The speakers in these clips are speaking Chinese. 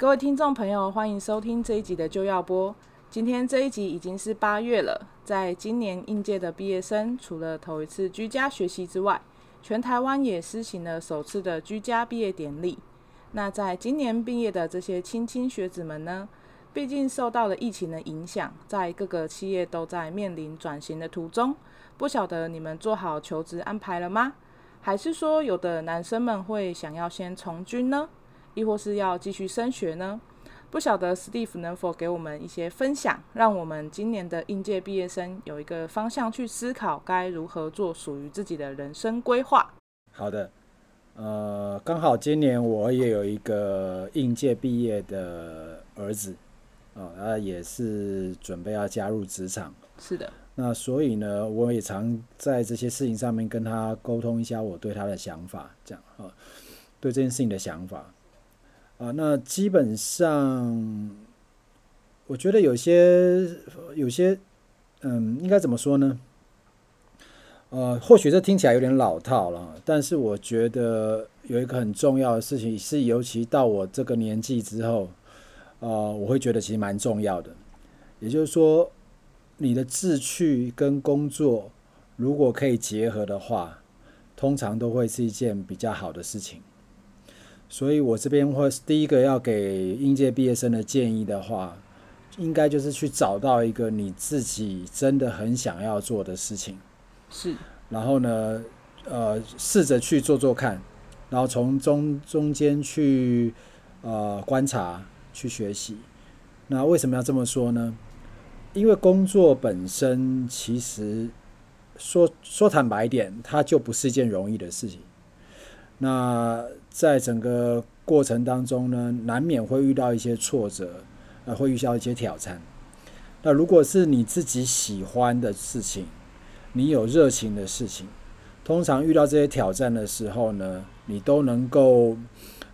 各位听众朋友，欢迎收听这一集的就要播。今天这一集已经是八月了，在今年应届的毕业生，除了头一次居家学习之外，全台湾也施行了首次的居家毕业典礼。那在今年毕业的这些青青学子们呢，毕竟受到了疫情的影响，在各个企业都在面临转型的途中。不晓得你们做好求职安排了吗？还是说有的男生们会想要先从军呢？亦或是要继续升学呢？不晓得 Steve 能否给我们一些分享，让我们今年的应届毕业生有一个方向去思考，该如何做属于自己的人生规划。好的，呃，刚好今年我也有一个应届毕业的儿子，啊、呃，他也是准备要加入职场。是的。那所以呢，我也常在这些事情上面跟他沟通一下我对他的想法，这样啊，对这件事情的想法。啊，那基本上，我觉得有些有些，嗯，应该怎么说呢？呃，或许这听起来有点老套了，但是我觉得有一个很重要的事情，是尤其到我这个年纪之后，呃，我会觉得其实蛮重要的。也就是说，你的志趣跟工作如果可以结合的话，通常都会是一件比较好的事情。所以，我这边会第一个要给应届毕业生的建议的话，应该就是去找到一个你自己真的很想要做的事情，是。然后呢，呃，试着去做做看，然后从中中间去呃观察、去学习。那为什么要这么说呢？因为工作本身其实说说坦白一点，它就不是一件容易的事情。那在整个过程当中呢，难免会遇到一些挫折，呃，会遇到一些挑战。那如果是你自己喜欢的事情，你有热情的事情，通常遇到这些挑战的时候呢，你都能够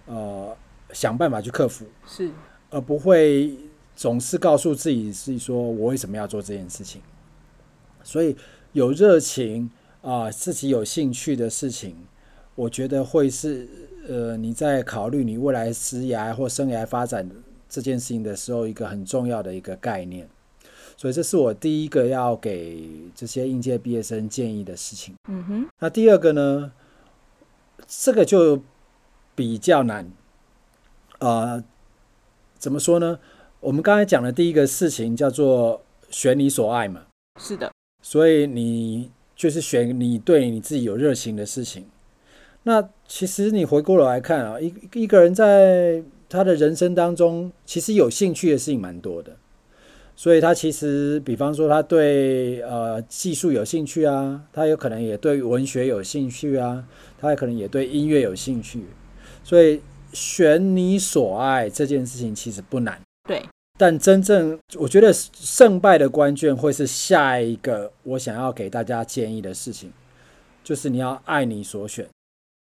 呃想办法去克服，是，而不会总是告诉自己是说我为什么要做这件事情。所以有热情啊，呃，自己有兴趣的事情。我觉得会是，呃，你在考虑你未来职涯或生涯发展这件事情的时候，一个很重要的一个概念。所以这是我第一个要给这些应届毕业生建议的事情。嗯哼。那第二个呢？这个就比较难。呃，怎么说呢？我们刚才讲的第一个事情叫做选你所爱嘛。是的。所以你就是选你对你自己有热情的事情。那其实你回过头来看啊，一一个人在他的人生当中，其实有兴趣的事情蛮多的。所以他其实，比方说他对呃技术有兴趣啊，他有可能也对文学有兴趣啊，他也可能也对音乐有兴趣。所以选你所爱这件事情其实不难。对。但真正我觉得胜败的关键会是下一个我想要给大家建议的事情，就是你要爱你所选。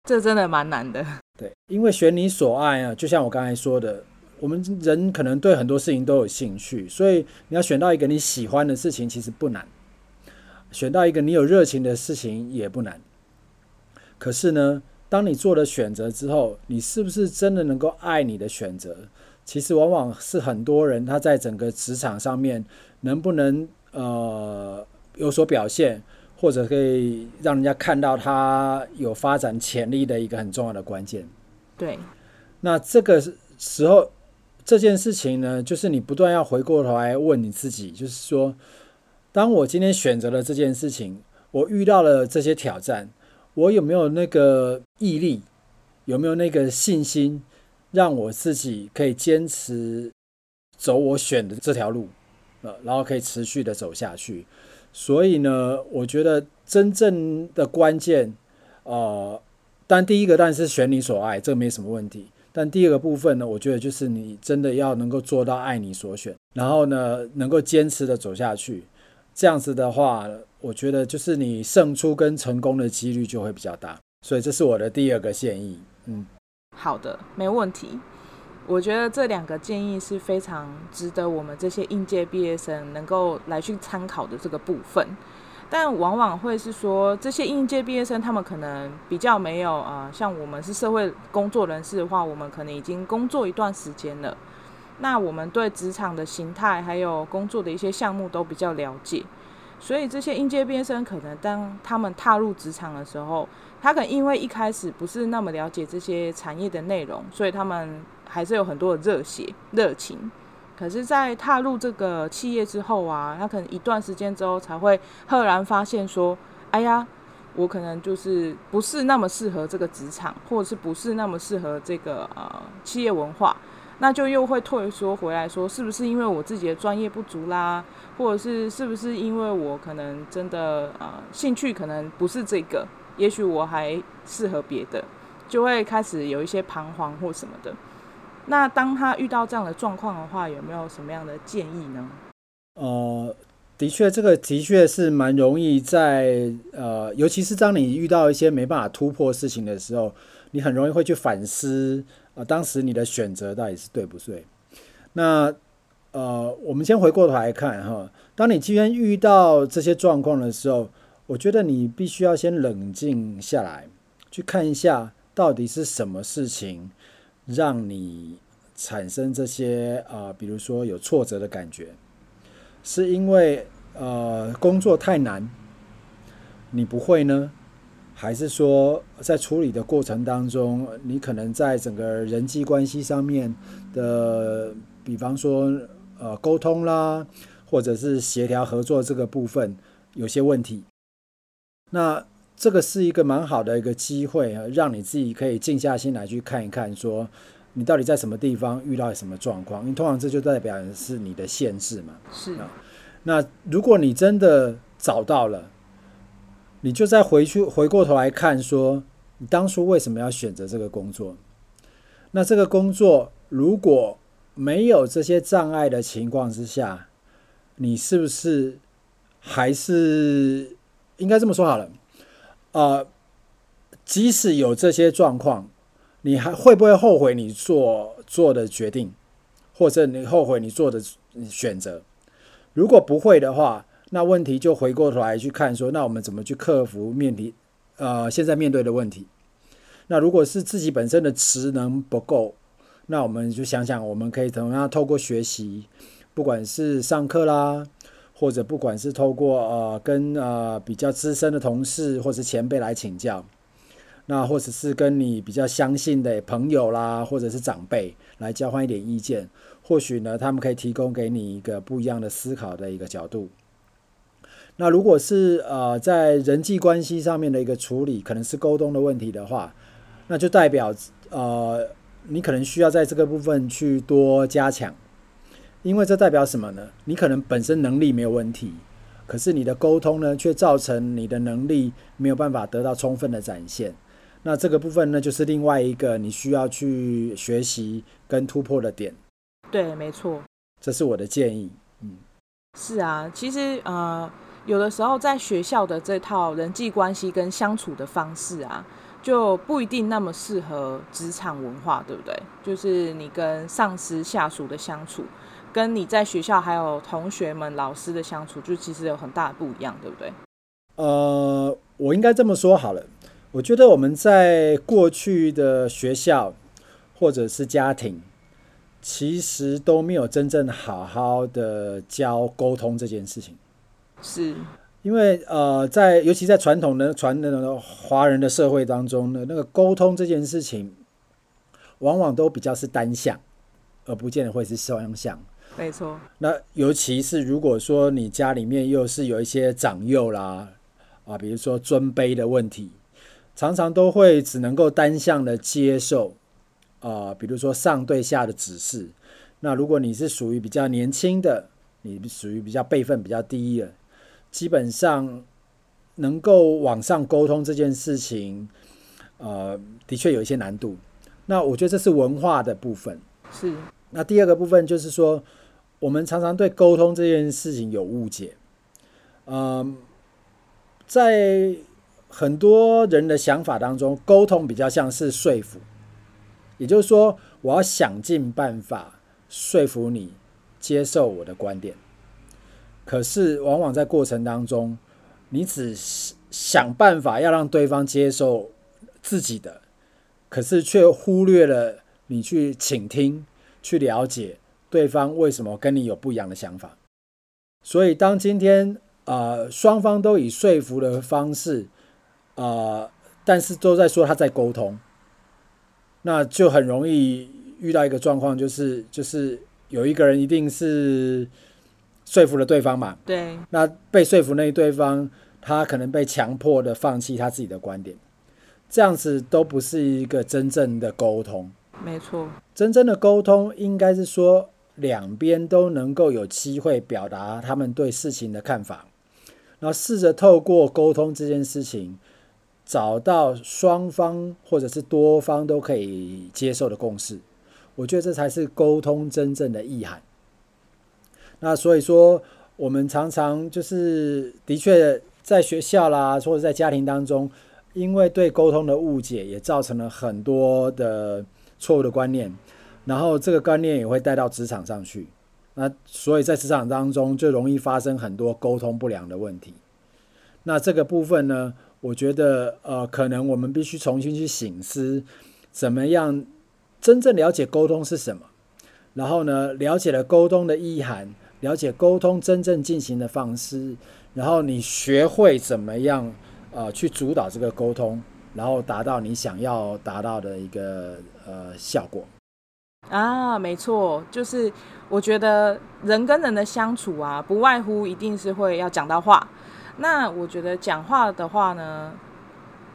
这真的蛮难的，对，因为选你所爱啊，就像我刚才说的，我们人可能对很多事情都有兴趣，所以你要选到一个你喜欢的事情，其实不难；选到一个你有热情的事情也不难。可是呢，当你做了选择之后，你是不是真的能够爱你的选择？其实往往是很多人他在整个职场上面能不能呃有所表现。或者可以让人家看到他有发展潜力的一个很重要的关键。对，那这个时候这件事情呢，就是你不断要回过头来问你自己，就是说，当我今天选择了这件事情，我遇到了这些挑战，我有没有那个毅力，有没有那个信心，让我自己可以坚持走我选的这条路，呃，然后可以持续的走下去。所以呢，我觉得真正的关键，呃，但第一个当然是选你所爱，这没什么问题。但第二个部分呢，我觉得就是你真的要能够做到爱你所选，然后呢，能够坚持的走下去。这样子的话，我觉得就是你胜出跟成功的几率就会比较大。所以这是我的第二个建议。嗯，好的，没问题。我觉得这两个建议是非常值得我们这些应届毕业生能够来去参考的这个部分。但往往会是说，这些应届毕业生他们可能比较没有啊、像我们是社会工作人士的话，我们可能已经工作一段时间了，那我们对职场的形态还有工作的一些项目都比较了解，所以这些应届毕业生可能当他们踏入职场的时候，他可能因为一开始不是那么了解这些产业的内容，所以他们还是有很多的热血热情。可是，在踏入这个企业之后啊，他可能一段时间之后才会赫然发现说：“哎呀，我可能就是不是那么适合这个职场，或者是不是那么适合这个呃企业文化。”那就又会退缩回来说：“是不是因为我自己的专业不足啦？或者是是不是因为我可能真的呃兴趣可能不是这个？也许我还适合别的，就会开始有一些彷徨或什么的。”那当他遇到这样的状况的话，有没有什么样的建议呢？呃，的确，这个的确是蛮容易在呃，尤其是当你遇到一些没办法突破事情的时候，你很容易会去反思、呃，当时你的选择到底是对不对？那呃，我们先回过头来看哈，当你今天遇到这些状况的时候，我觉得你必须要先冷静下来，去看一下到底是什么事情。让你产生这些啊、比如说有挫折的感觉，是因为呃工作太难，你不会呢？还是说在处理的过程当中，你可能在整个人际关系上面的，比方说呃沟通啦，或者是协调合作这个部分有些问题？那这个是一个蛮好的一个机会啊，让你自己可以静下心来去看一看，说你到底在什么地方遇到什么状况。因为通常这就代表是你的限制嘛。是啊。那如果你真的找到了，你就再回去回过头来看，说你当初为什么要选择这个工作？那这个工作如果没有这些障碍的情况之下，你是不是还是应该这么说好了？呃，即使有这些状况，你还会不会后悔你做做的决定，或者你后悔你做的选择？如果不会的话，那问题就回过头来去看说，那我们怎么去克服面题？呃，现在面对的问题。那如果是自己本身的职能不够，那我们就想想，我们可以怎么样透过学习，不管是上课啦。或者不管是透过呃跟呃比较资深的同事或者前辈来请教，那或者是跟你比较相信的朋友啦，或者是长辈来交换一点意见，或许呢他们可以提供给你一个不一样的思考的一个角度。那如果是呃在人际关系上面的一个处理，可能是沟通的问题的话，那就代表呃你可能需要在这个部分去多加强。因为这代表什么呢？你可能本身能力没有问题，可是你的沟通呢，却造成你的能力没有办法得到充分的展现。那这个部分呢，就是另外一个你需要去学习跟突破的点。对，没错，这是我的建议。嗯，是啊，其实呃，有的时候在学校的这套人际关系跟相处的方式啊，就不一定那么适合职场文化，对不对？就是你跟上司、下属的相处。跟你在学校还有同学们、老师的相处，就其实有很大的不一样，对不对？呃，我应该这么说好了。我觉得我们在过去的学校或者是家庭，其实都没有真正好好的教沟通这件事情。是，因为呃，在尤其在传统的传统的华人的社会当中呢，那个沟通这件事情，往往都比较是单向，而不见得会是双向。没错，那尤其是如果说你家里面又是有一些长幼啦，啊，比如说尊卑的问题，常常都会只能够单向的接受，啊，比如说上对下的指示。那如果你是属于比较年轻的，你属于比较辈分比较低的，基本上能够往上沟通这件事情，呃，的确有一些难度。那我觉得这是文化的部分。是。那第二个部分就是说。我们常常对沟通这件事情有误解，嗯，在很多人的想法当中，沟通比较像是说服，也就是说，我要想尽办法说服你接受我的观点。可是，往往在过程当中，你只想办法要让对方接受自己的，可是却忽略了你去倾听、去了解对方为什么跟你有不一样的想法。所以，当今天呃双方都以说服的方式，呃，但是都在说他在沟通，那就很容易遇到一个状况，就是就是有一个人一定是。说服了对方嘛？对。那被说服那一对方，他可能被强迫的放弃他自己的观点，这样子都不是一个真正的沟通。没错。真正的沟通应该是说，两边都能够有机会表达他们对事情的看法，然后试着透过沟通这件事情，找到双方或者是多方都可以接受的共识。我觉得这才是沟通真正的意涵。那所以说，我们常常就是的确在学校啦，或者在家庭当中，因为对沟通的误解，也造成了很多的错误的观念，然后这个观念也会带到职场上去。那所以在职场当中，就容易发生很多沟通不良的问题。那这个部分呢，我觉得呃，可能我们必须重新去醒思，怎么样真正了解沟通是什么，然后呢，了解了沟通的意涵。了解沟通真正进行的方式，然后你学会怎么样呃去主导这个沟通，然后达到你想要达到的一个呃效果。啊，没错，就是我觉得人跟人的相处啊，不外乎一定是会要讲到话。那我觉得讲话的话呢，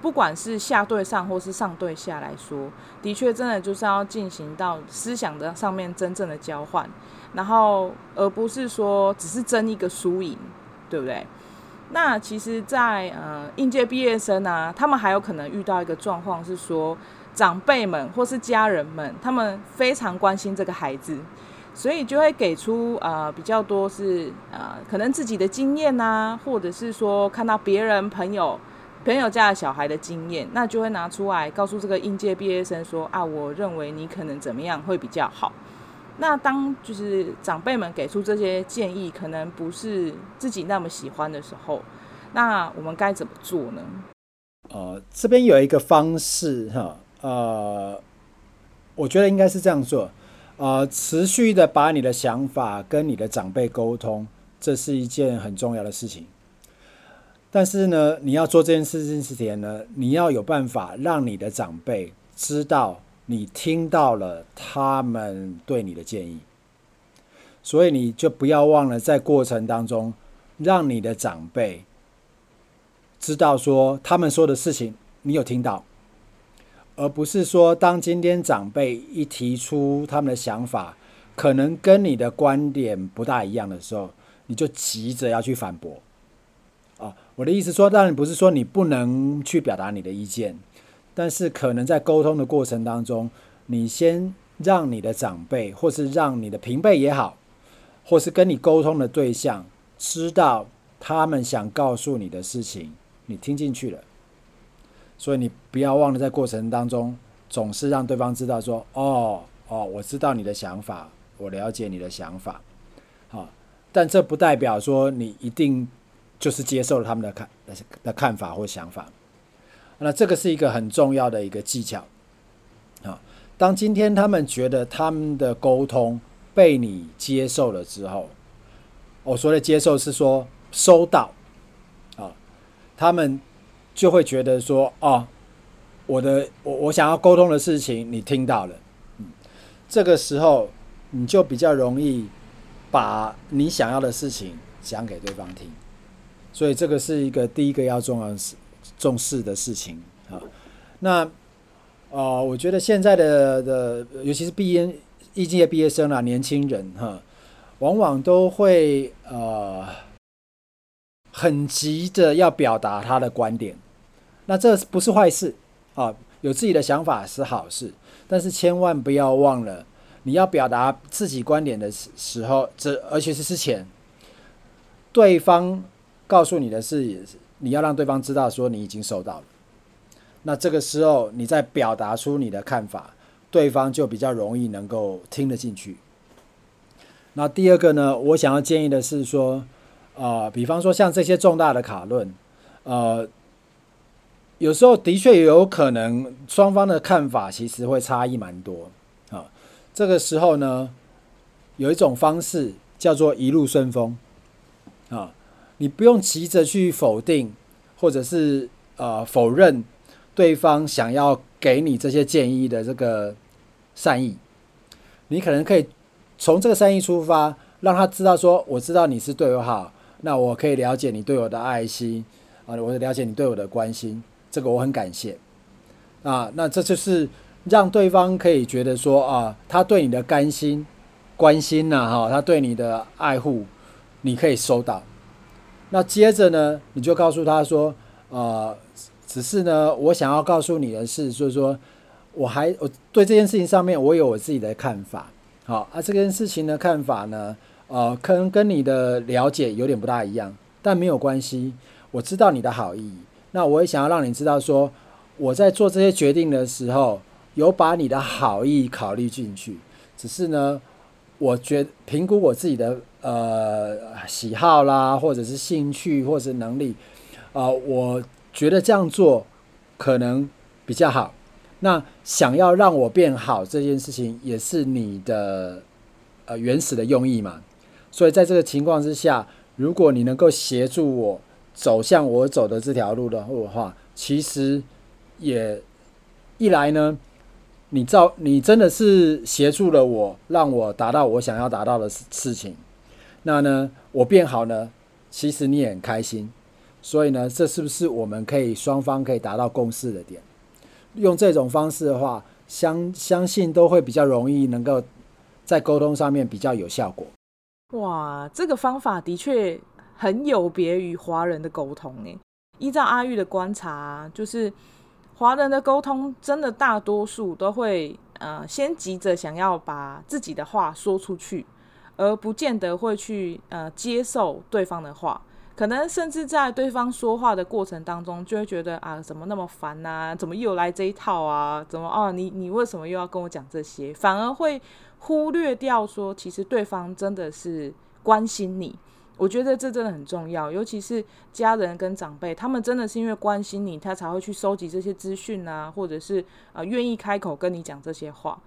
不管是下对上或是上对下来说，的确真的就是要进行到思想的上面真正的交换。然后，而不是说只是争一个输赢，对不对？那其实在，呃应届毕业生啊，他们还有可能遇到一个状况是说，长辈们或是家人们，他们非常关心这个孩子，所以就会给出呃比较多是呃可能自己的经验啊，或者是说看到别人朋友朋友家的小孩的经验，那就会拿出来告诉这个应届毕业生说啊，我认为你可能怎么样会比较好。那当就是长辈们给出这些建议，可能不是自己那么喜欢的时候，那我们该怎么做呢？呃，这边有一个方式哈，呃，我觉得应该是这样做，呃，持续的把你的想法跟你的长辈沟通，这是一件很重要的事情。但是呢，你要做这件事情之前呢，你要有办法让你的长辈知道。你听到了他们对你的建议，所以你就不要忘了在过程当中，让你的长辈知道说他们说的事情你有听到，而不是说当今天长辈一提出他们的想法，可能跟你的观点不大一样的时候，你就急着要去反驳。啊，我的意思说，当然不是说你不能去表达你的意见。但是可能在沟通的过程当中，你先让你的长辈，或是让你的平辈也好，或是跟你沟通的对象，知道他们想告诉你的事情，你听进去了。所以你不要忘了在过程当中，总是让对方知道说：“哦哦，我知道你的想法，我了解你的想法。”好，但这不代表说你一定就是接受了他们的看的看法或想法。那这个是一个很重要的一个技巧，啊，当今天他们觉得他们的沟通被你接受了之后，我说的接受是说收到，啊，他们就会觉得说，哦，我的我我想要沟通的事情你听到了，嗯，这个时候你就比较容易把你想要的事情讲给对方听，所以这个是一个第一个要重要事。重视的事情啊，那呃，我觉得现在的的，尤其是毕业应届毕业生啊，年轻人哈，往往都会呃很急着要表达他的观点，那这不是坏事啊，有自己的想法是好事，但是千万不要忘了，你要表达自己观点的时候，这而且是之前对方告诉你的是。你要让对方知道，说你已经收到了。那这个时候，你再表达出你的看法，对方就比较容易能够听得进去。那第二个呢，我想要建议的是说，啊、呃，比方说像这些重大的卡论，呃，有时候的确有可能双方的看法其实会差异蛮多啊。这个时候呢，有一种方式叫做一路顺风啊，你不用急着去否定或者是呃否认对方想要给你这些建议的这个善意，你可能可以从这个善意出发，让他知道说，我知道你是对我好，那我可以了解你对我的爱心。啊，我了解你对我的关心，这个我很感谢。啊，那这就是让对方可以觉得说啊，他对你的甘心、关心呐，哈，他对你的爱护，你可以收到。那接着呢，你就告诉他说，啊，只是呢，我想要告诉你的是，就是说，我还我对这件事情上面，我有我自己的看法。好，啊，这件事情的看法呢，呃，可能跟你的了解有点不大一样，但没有关系。我知道你的好意，那我也想要让你知道，说我在做这些决定的时候，有把你的好意考虑进去。只是呢，我觉评估我自己的呃喜好啦，或者是兴趣，或者是能力，啊、呃，我觉得这样做可能比较好。那想要让我变好这件事情，也是你的呃原始的用意嘛。所以在这个情况之下，如果你能够协助我。走向我走的这条路的话，其实也一来呢，你照你真的是协助了我，让我达到我想要达到的事事情。那呢，我变好呢，其实你也很开心。所以呢，这是不是我们可以双方可以达到共识的点？用这种方式的话，相相信都会比较容易，能够在沟通上面比较有效果。哇，这个方法的确。很有别于华人的沟通诶，依照阿玉的观察，就是华人的沟通真的大多数都会呃先急着想要把自己的话说出去，而不见得会去呃接受对方的话，可能甚至在对方说话的过程当中，就会觉得啊怎么那么烦呐，怎么又来这一套啊，怎么啊你你为什么又要跟我讲这些，反而会忽略掉说其实对方真的是关心你。我觉得这真的很重要，尤其是家人跟长辈，他们真的是因为关心你，他才会去收集这些资讯啊，或者是呃愿意开口跟你讲这些话。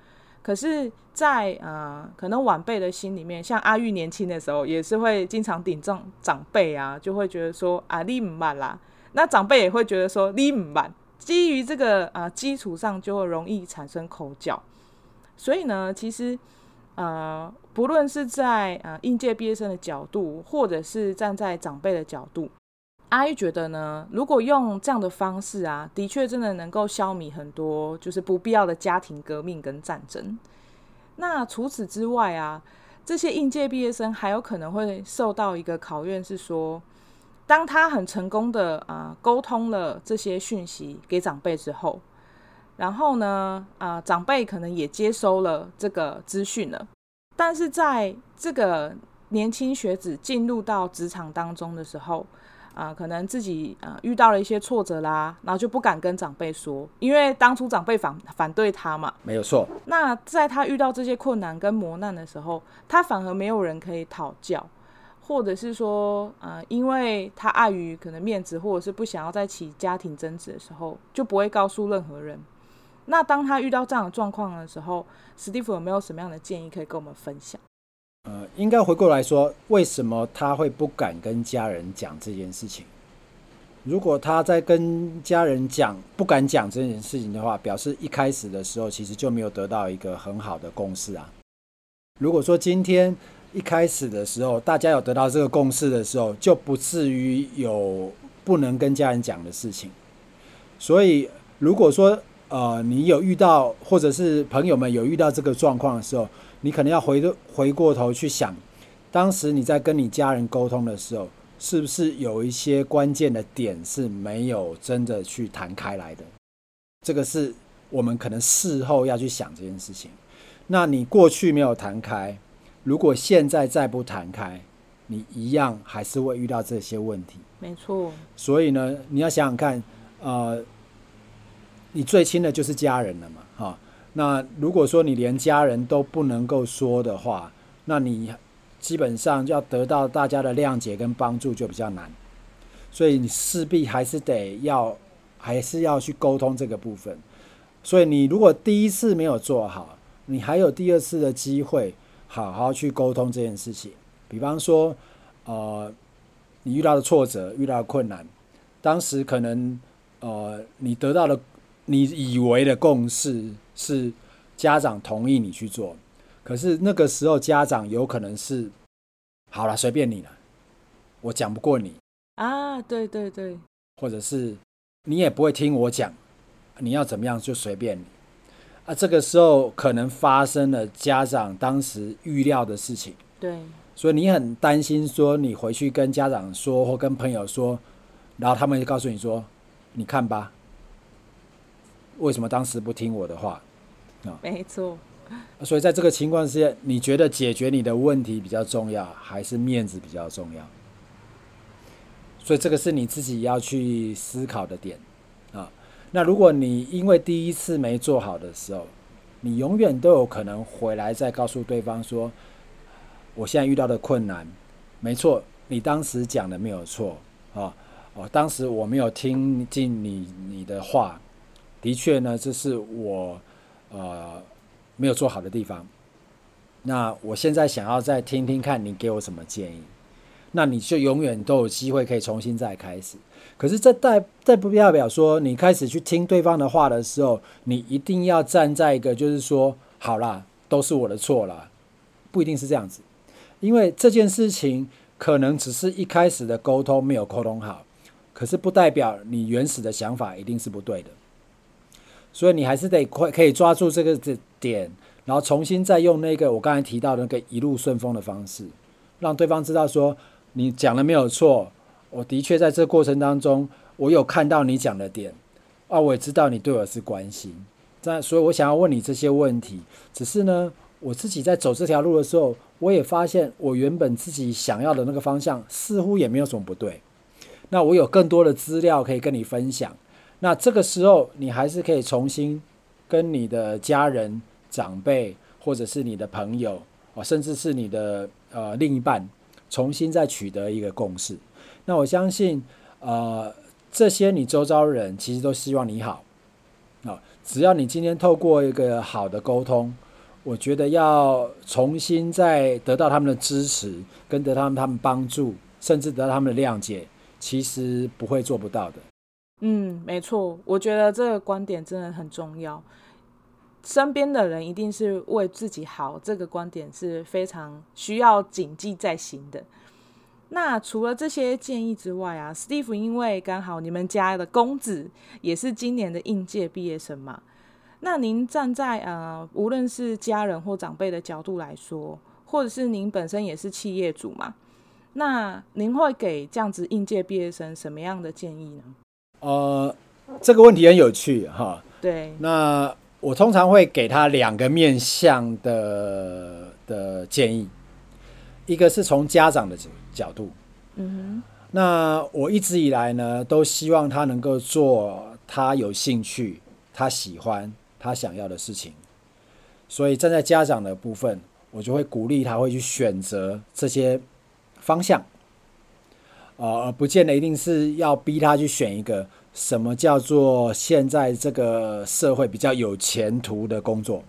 可是在，在呃可能晚辈的心里面，像阿玉年轻的时候，也是会经常顶撞长辈啊，就会觉得说啊你唔捌啦，那长辈也会觉得说你唔捌，基于这个呃基础上，就会容易产生口角。所以呢，其实。呃，不论是在呃应届毕业生的角度，或者是站在长辈的角度，阿姨觉得呢，如果用这样的方式啊，的确真的能够消弭很多就是不必要的家庭革命跟战争。那除此之外啊，这些应届毕业生还有可能会受到一个考验，是说，当他很成功的啊、沟通了这些讯息给长辈之后。然后呢，啊、呃，长辈可能也接收了这个资讯了，但是在这个年轻学子进入到职场当中的时候，啊、呃，可能自己啊、呃、遇到了一些挫折啦，然后就不敢跟长辈说，因为当初长辈反反对他嘛，没有错。那在他遇到这些困难跟磨难的时候，他反而没有人可以讨教，或者是说，呃，因为他碍于可能面子，或者是不想要再起家庭争执的时候，就不会告诉任何人。那当他遇到这样的状况的时候，史蒂夫有没有什么样的建议可以跟我们分享？呃，应该回过来说，为什么他会不敢跟家人讲这件事情？如果他在跟家人讲不敢讲这件事情的话，表示一开始的时候其实就没有得到一个很好的共识啊。如果说今天一开始的时候大家有得到这个共识的时候，就不至于有不能跟家人讲的事情。所以如果说，呃，你有遇到，或者是朋友们有遇到这个状况的时候，你可能要回回过头去想，当时你在跟你家人沟通的时候，是不是有一些关键的点是没有真的去谈开来的？这个是我们可能事后要去想这件事情。那你过去没有谈开，如果现在再不谈开，你一样还是会遇到这些问题。没错。所以呢，你要想想看，呃。你最亲的就是家人了嘛，哈。那如果说你连家人都不能够说的话，那你基本上就要得到大家的谅解跟帮助就比较难。所以你势必还是得要，还是要去沟通这个部分。所以你如果第一次没有做好，你还有第二次的机会，好好去沟通这件事情。比方说，呃，你遇到的挫折，遇到的困难，当时可能，呃，你得到的，你以为的共识是家长同意你去做，可是那个时候家长有可能是，好了，随便你了，我讲不过你。啊，对对对，或者是你也不会听我讲，你要怎么样就随便你。啊，这个时候可能发生了家长当时预料的事情，对。所以你很担心，说你回去跟家长说或跟朋友说，然后他们就告诉你说：“你看吧，为什么当时不听我的话？”啊，没错。所以在这个情况之下，你觉得解决你的问题比较重要，还是面子比较重要？所以这个是你自己要去思考的点啊。那如果你因为第一次没做好的时候，你永远都有可能回来再告诉对方说。我现在遇到的困难，没错，你当时讲的没有错啊，哦，当时我没有听进你你的话，的确呢，这是我呃没有做好的地方。那我现在想要再听听看你给我什么建议，那你就永远都有机会可以重新再开始。可是这代这不代表说你开始去听对方的话的时候，你一定要站在一个就是说，好啦，都是我的错啦，不一定是这样子。因为这件事情可能只是一开始的沟通没有沟通好，可是不代表你原始的想法一定是不对的，所以你还是得快可以抓住这个点，然后重新再用那个我刚才提到的那个一路顺风的方式，让对方知道说你讲的没有错，我的确在这过程当中我有看到你讲的点，啊，我也知道你对我是关心，但所以我想要问你这些问题，只是呢。我自己在走这条路的时候，我也发现我原本自己想要的那个方向似乎也没有什么不对。那我有更多的资料可以跟你分享。那这个时候，你还是可以重新跟你的家人、长辈，或者是你的朋友，啊，甚至是你的呃另一半，重新再取得一个共识。那我相信，呃，这些你周遭人其实都希望你好。啊，只要你今天透过一个好的沟通。我觉得要重新再得到他们的支持，跟得到他们他们帮助，甚至得到他们的谅解，其实不会做不到的。嗯，没错，我觉得这个观点真的很重要。身边的人一定是为自己好，这个观点是非常需要谨记在心的。那除了这些建议之外啊，Steve，因为刚好你们家的公子也是今年的应届毕业生嘛。那您站在呃，无论是家人或长辈的角度来说，或者是您本身也是企业主嘛，那您会给这样子应届毕业生什么样的建议呢？呃，这个问题很有趣哈。对。那我通常会给他两个面向的的建议，一个是从家长的角度，嗯哼。那我一直以来呢，都希望他能够做他有兴趣、他喜欢。他想要的事情，所以站在家长的部分，我就会鼓励他会去选择这些方向，呃，而不见得一定是要逼他去选一个什么叫做现在这个社会比较有前途的工作，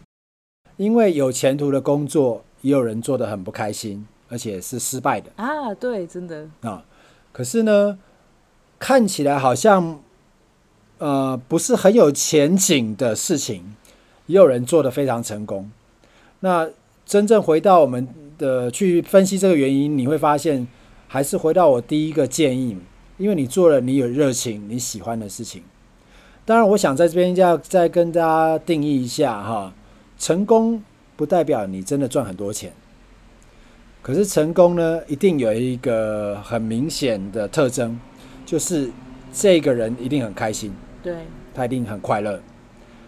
因为有前途的工作也有人做得很不开心，而且是失败的啊，对，真的啊，可是呢，看起来好像。呃，不是很有前景的事情，也有人做得非常成功。那真正回到我们的去分析这个原因，你会发现，还是回到我第一个建议，因为你做了你有热情、你喜欢的事情。当然，我想在这边要再跟大家定义一下哈，成功不代表你真的赚很多钱，可是成功呢，一定有一个很明显的特征，就是这个人一定很开心。对，他一定很快乐，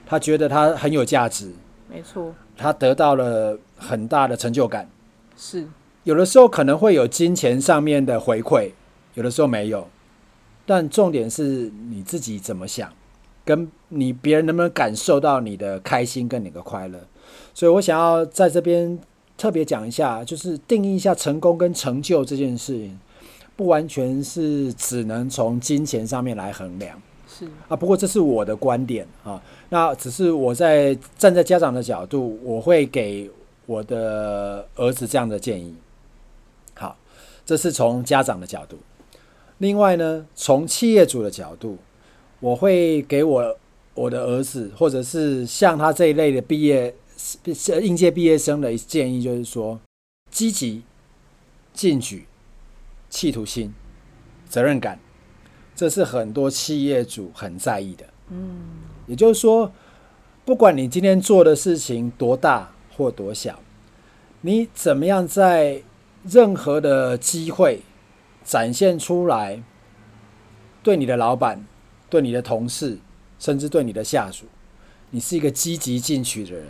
他觉得他很有价值，没错，他得到了很大的成就感。是，有的时候可能会有金钱上面的回馈，有的时候没有，但重点是你自己怎么想，跟你别人能不能感受到你的开心跟你的快乐。所以我想要在这边特别讲一下，就是定义一下成功跟成就这件事情，不完全是只能从金钱上面来衡量。是啊，不过这是我的观点啊。那只是我在站在家长的角度，我会给我的儿子这样的建议。好，这是从家长的角度。另外呢，从企业主的角度，我会给我我的儿子，或者是像他这一类的毕业应届毕业生的建议，就是说，积极、进取、企图心、责任感，这是很多企业主很在意的。嗯，也就是说，不管你今天做的事情多大或多小，你怎么样在任何的机会。展现出来，对你的老板、对你的同事，甚至对你的下属，你是一个积极进取的人，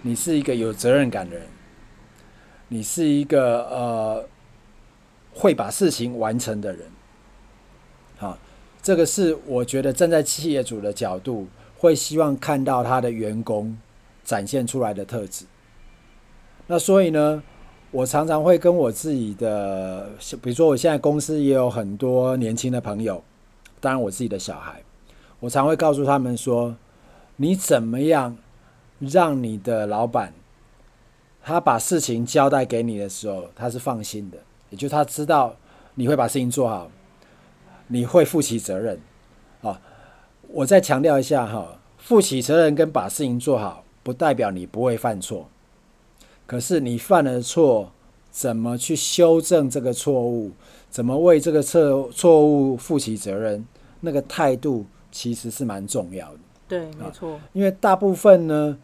你是一个有责任感的人，你是一个呃会把事情完成的人。好，这个是我觉得站在企业主的角度，会希望看到他的员工展现出来的特质。那所以呢，我常常会跟我自己的，比如说我现在公司也有很多年轻的朋友，当然我自己的小孩，我常会告诉他们说，你怎么样让你的老板，他把事情交代给你的时候，他是放心的，也就他知道你会把事情做好，你会负起责任。啊，我再强调一下哈，负起责任跟把事情做好，不代表你不会犯错。可是你犯了错，怎么去修正这个错误？怎么为这个错错误负起责任？那个态度其实是蛮重要的。对，没错。因为大部分呢，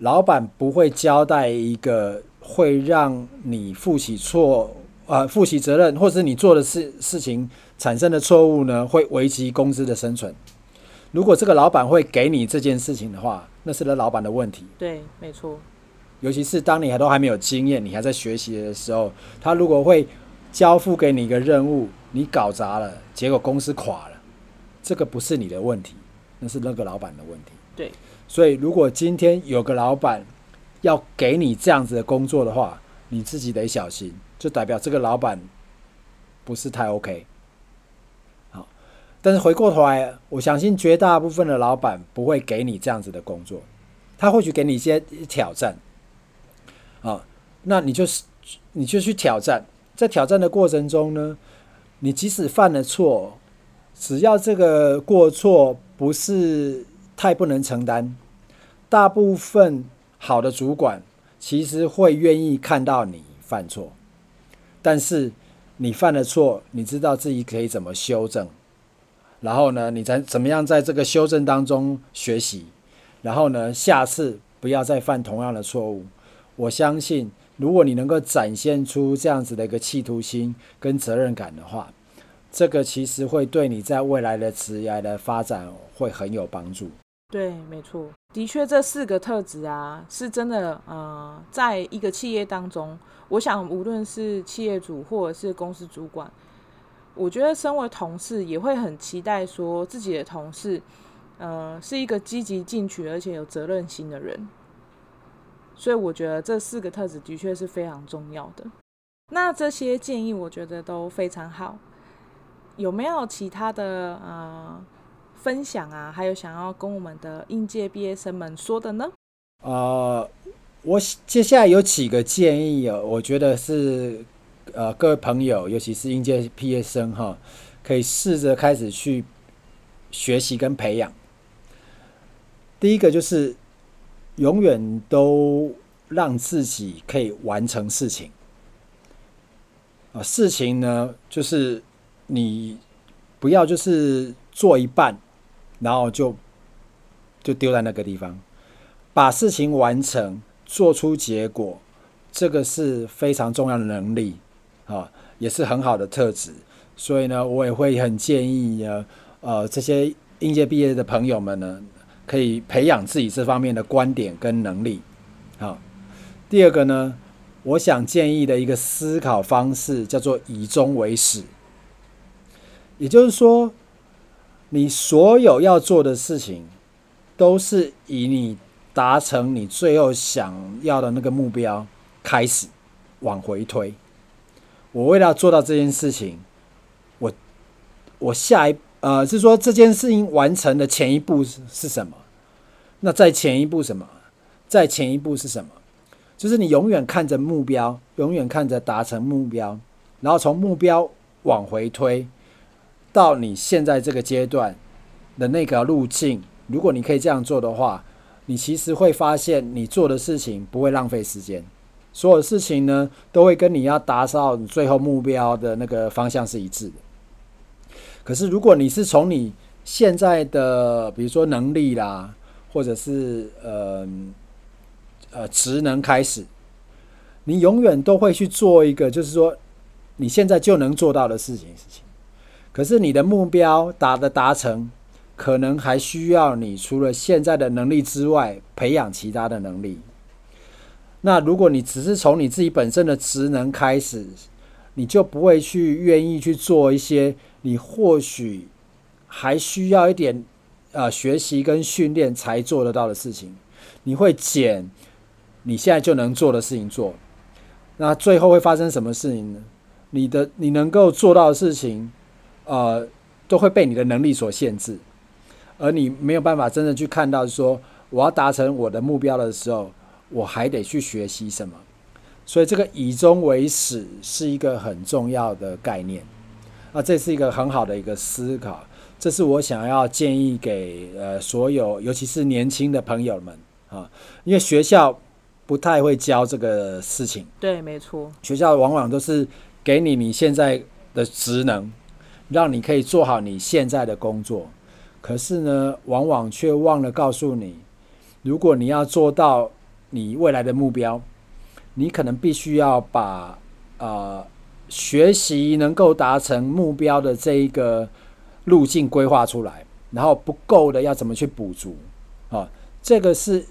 老板不会交代一个会让你负起错啊、呃，负起责任，或者是你做的事事情产生的错误呢，会危及公司的生存。如果这个老板会给你这件事情的话，那是那老板的问题。对，没错。尤其是当你还都还没有经验，你还在学习的时候，他如果会交付给你一个任务，你搞砸了，结果公司垮了，这个不是你的问题，那是那个老板的问题。对，所以如果今天有个老板要给你这样子的工作的话，你自己得小心，就代表这个老板不是太 OK。好，但是回过头来，我相信绝大部分的老板不会给你这样子的工作，他或许给你一些挑战。啊，那你就是，你就去挑战，在挑战的过程中呢，你即使犯了错，只要这个过错不是太不能承担，大部分好的主管其实会愿意看到你犯错，但是你犯了错，你知道自己可以怎么修正，然后呢，你在怎么样在这个修正当中学习，然后呢，下次不要再犯同样的错误。我相信，如果你能够展现出这样子的一个企图心跟责任感的话，这个其实会对你在未来的职业的发展会很有帮助。对，没错，的确，这四个特质啊，是真的。呃，在一个企业当中，我想，无论是企业主或者是公司主管，我觉得身为同事也会很期待说自己的同事，呃，是一个积极进取而且有责任心的人。所以我觉得这四个特质的确是非常重要的。那这些建议我觉得都非常好。有没有其他的呃分享啊？还有想要跟我们的应届毕业生们说的呢？呃，我接下来有几个建议哦，我觉得是呃各位朋友，尤其是应届毕业生哈，可以试着开始去学习跟培养。第一个就是。永远都让自己可以完成事情啊！事情呢，就是你不要就是做一半，然后就就丢在那个地方，把事情完成，做出结果，这个是非常重要的能力啊，也是很好的特质。所以呢，我也会很建议呢，呃，这些应届毕业的朋友们呢。可以培养自己这方面的观点跟能力。好，第二个呢，我想建议的一个思考方式叫做以终为始，也就是说，你所有要做的事情，都是以你达成你最后想要的那个目标开始往回推。我为了要做到这件事情，我我下一呃是说这件事情完成的前一步是是什么？那再前一步什么？再前一步是什么？就是你永远看着目标，永远看着达成目标，然后从目标往回推，到你现在这个阶段的那个路径。如果你可以这样做的话，你其实会发现你做的事情不会浪费时间，所有事情呢都会跟你要达到你最后目标的那个方向是一致的。可是如果你是从你现在的比如说能力啦，或者是呃。呃，职能开始，你永远都会去做一个，就是说你现在就能做到的事情。事情，可是你的目标达的达成，可能还需要你除了现在的能力之外，培养其他的能力。那如果你只是从你自己本身的职能开始，你就不会去愿意去做一些你或许还需要一点呃学习跟训练才做得到的事情，你会减。你现在就能做的事情做，那最后会发生什么事情呢？你的你能够做到的事情，呃，都会被你的能力所限制，而你没有办法真的去看到说，我要达成我的目标的时候，我还得去学习什么。所以这个以终为始是一个很重要的概念，啊，这是一个很好的一个思考，这是我想要建议给呃所有，尤其是年轻的朋友们啊，因为学校。不太会教这个事情，对，没错。学校往往都是给你你现在的职能，让你可以做好你现在的工作。可是呢，往往却忘了告诉你，如果你要做到你未来的目标，你可能必须要把呃学习能够达成目标的这一个路径规划出来，然后不够的要怎么去补足啊？这个是。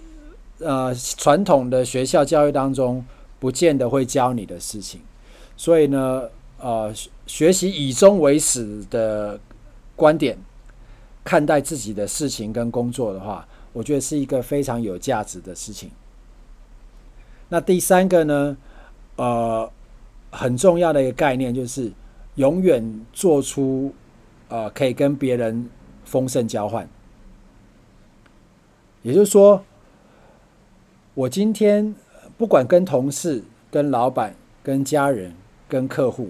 呃，传统的学校教育当中，不见得会教你的事情，所以呢，呃，学习以终为始的观点看待自己的事情跟工作的话，我觉得是一个非常有价值的事情。那第三个呢，呃，很重要的一个概念就是，永远做出呃可以跟别人丰盛交换，也就是说。我今天不管跟同事、跟老板、跟家人、跟客户，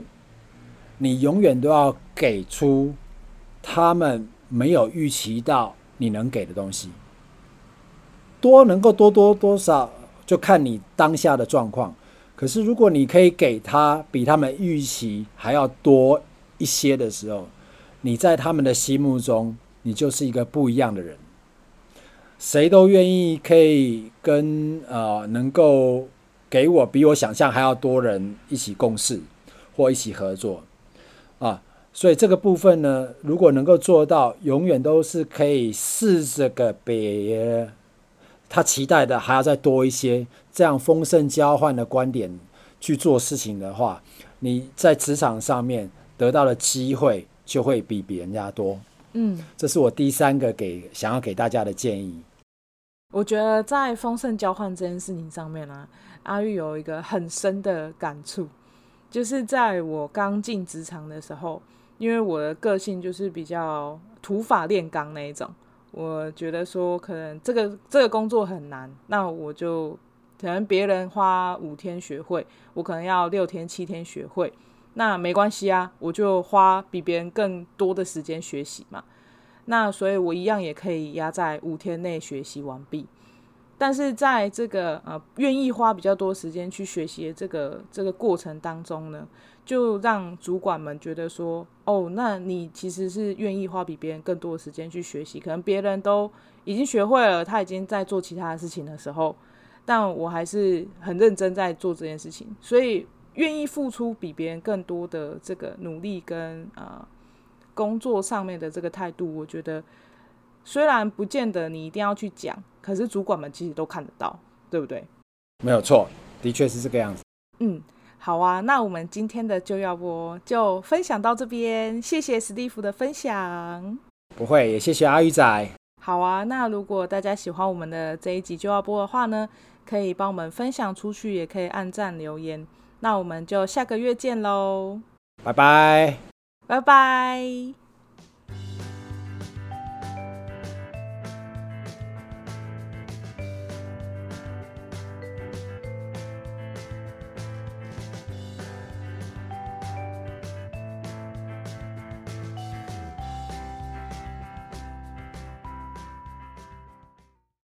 你永远都要给出他们没有预期到你能给的东西。多能够多多多少，就看你当下的状况。可是如果你可以给他比他们预期还要多一些的时候，你在他们的心目中，你就是一个不一样的人。谁都愿意可以跟呃能够给我比我想象还要多人一起共事或一起合作啊，所以这个部分呢，如果能够做到，永远都是可以试着个别他期待的还要再多一些，这样丰盛交换的观点去做事情的话，你在职场上面得到的机会就会比别人家多。嗯，这是我第三个给想要给大家的建议。我觉得在丰盛交换这件事情上面呢、啊，阿玉有一个很深的感触，就是在我刚进职场的时候，因为我的个性就是比较土法炼钢那一种，我觉得说可能这个这个工作很难，那我就可能别人花五天学会，我可能要六天七天学会，那没关系啊，我就花比别人更多的时间学习嘛。那所以，我一样也可以压在五天内学习完毕。但是在这个呃愿意花比较多时间去学习的这个这个过程当中呢，就让主管们觉得说，哦，那你其实是愿意花比别人更多的时间去学习。可能别人都已经学会了，他已经在做其他的事情的时候，但我还是很认真在做这件事情。所以，愿意付出比别人更多的这个努力跟呃。工作上面的这个态度，我觉得虽然不见得你一定要去讲，可是主管们其实都看得到，对不对？没有错，的确是这个样子。嗯，好啊，那我们今天的就要播就分享到这边，谢谢史蒂夫的分享。不会，也谢谢阿鱼仔。好啊，那如果大家喜欢我们的这一集就要播的话呢，可以帮我们分享出去，也可以按赞留言。那我们就下个月见喽拜拜。拜拜。